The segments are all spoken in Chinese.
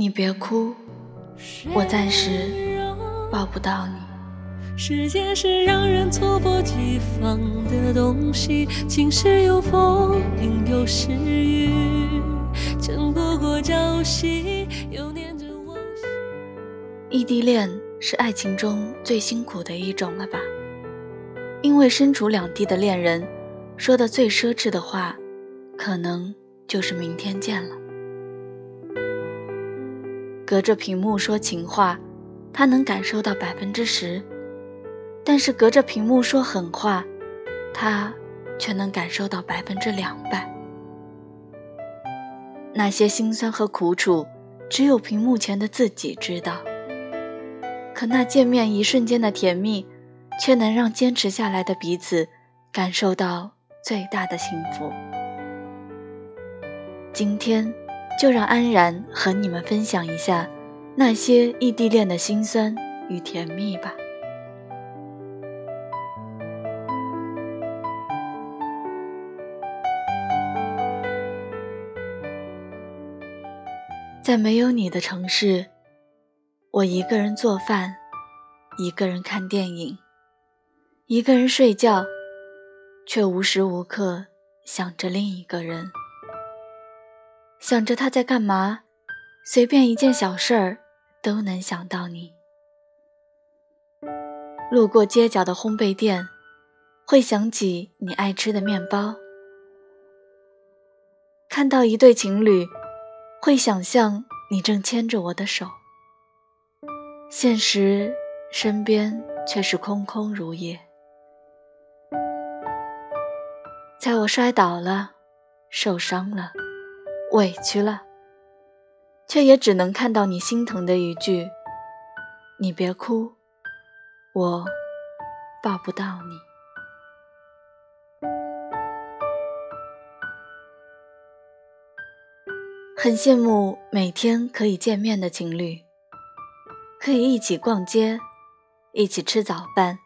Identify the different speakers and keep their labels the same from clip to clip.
Speaker 1: 你别哭，我暂时抱不到你。
Speaker 2: 时间是让人猝不及防的东西，晴时有风，阴有时雨，争不过朝夕，又念着往昔。
Speaker 1: 异地恋是爱情中最辛苦的一种了吧？因为身处两地的恋人，说的最奢侈的话，可能就是明天见了。隔着屏幕说情话，他能感受到百分之十；但是隔着屏幕说狠话，他却能感受到百分之两百。那些辛酸和苦楚，只有屏幕前的自己知道。可那见面一瞬间的甜蜜，却能让坚持下来的彼此感受到最大的幸福。今天。就让安然和你们分享一下那些异地恋的辛酸与甜蜜吧。在没有你的城市，我一个人做饭，一个人看电影，一个人睡觉，却无时无刻想着另一个人。想着他在干嘛，随便一件小事儿都能想到你。路过街角的烘焙店，会想起你爱吃的面包。看到一对情侣，会想象你正牵着我的手。现实身边却是空空如也。在我摔倒了，受伤了。委屈了，却也只能看到你心疼的一句：“你别哭，我抱不到你。”很羡慕每天可以见面的情侣，可以一起逛街，一起吃早饭，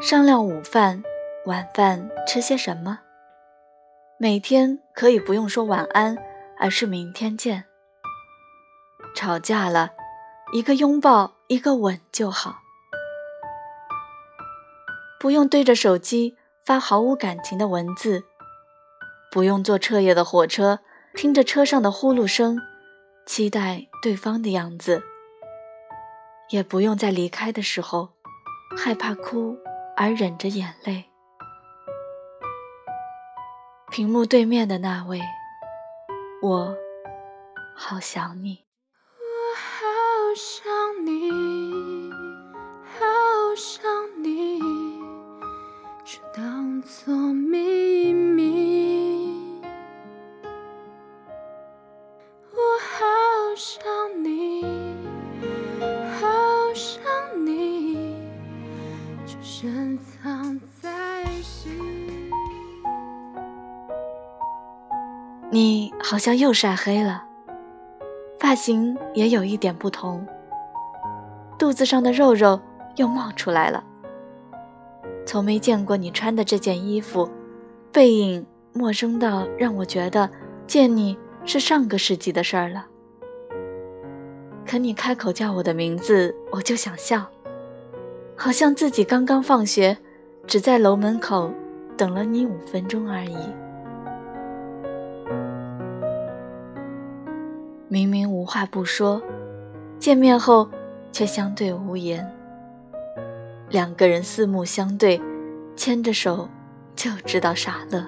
Speaker 1: 商量午饭、晚饭吃些什么。每天可以不用说晚安。而是明天见。吵架了，一个拥抱，一个吻就好，不用对着手机发毫无感情的文字，不用坐彻夜的火车，听着车上的呼噜声，期待对方的样子，也不用在离开的时候害怕哭而忍着眼泪。屏幕对面的那位。我好想你，
Speaker 2: 我好想你，好想你好
Speaker 1: 像又晒黑了，发型也有一点不同，肚子上的肉肉又冒出来了。从没见过你穿的这件衣服，背影陌生到让我觉得见你是上个世纪的事儿了。可你开口叫我的名字，我就想笑，好像自己刚刚放学，只在楼门口等了你五分钟而已。明明无话不说，见面后却相对无言。两个人四目相对，牵着手就知道傻乐。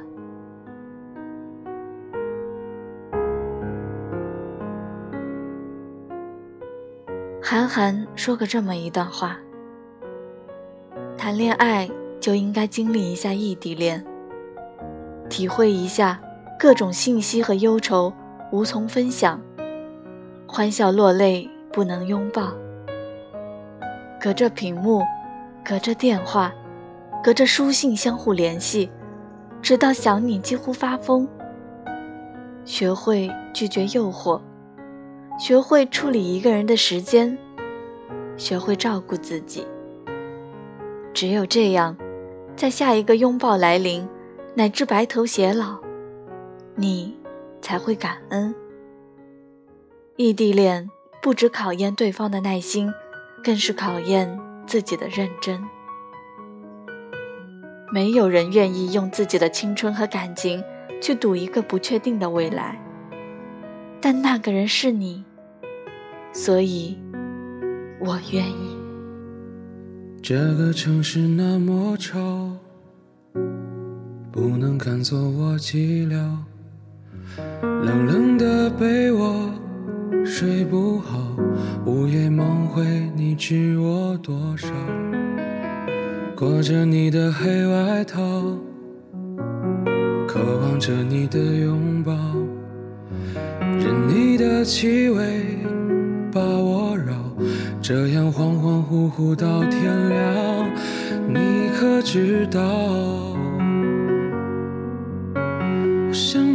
Speaker 1: 韩寒说过这么一段话：谈恋爱就应该经历一下异地恋，体会一下各种信息和忧愁无从分享。欢笑落泪不能拥抱，隔着屏幕，隔着电话，隔着书信相互联系，直到想你几乎发疯。学会拒绝诱惑，学会处理一个人的时间，学会照顾自己。只有这样，在下一个拥抱来临，乃至白头偕老，你才会感恩。异地恋不只考验对方的耐心，更是考验自己的认真。没有人愿意用自己的青春和感情去赌一个不确定的未来，但那个人是你，所以我愿意。
Speaker 3: 这个城市那么吵，不能看作我寂寥，冷冷的被窝睡不好，午夜梦回你知我多少？裹着你的黑外套，渴望着你的拥抱，任你的气味把我绕，这样恍恍惚惚到天亮，你可知道？我想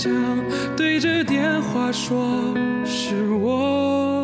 Speaker 3: 想，对着电话说是我。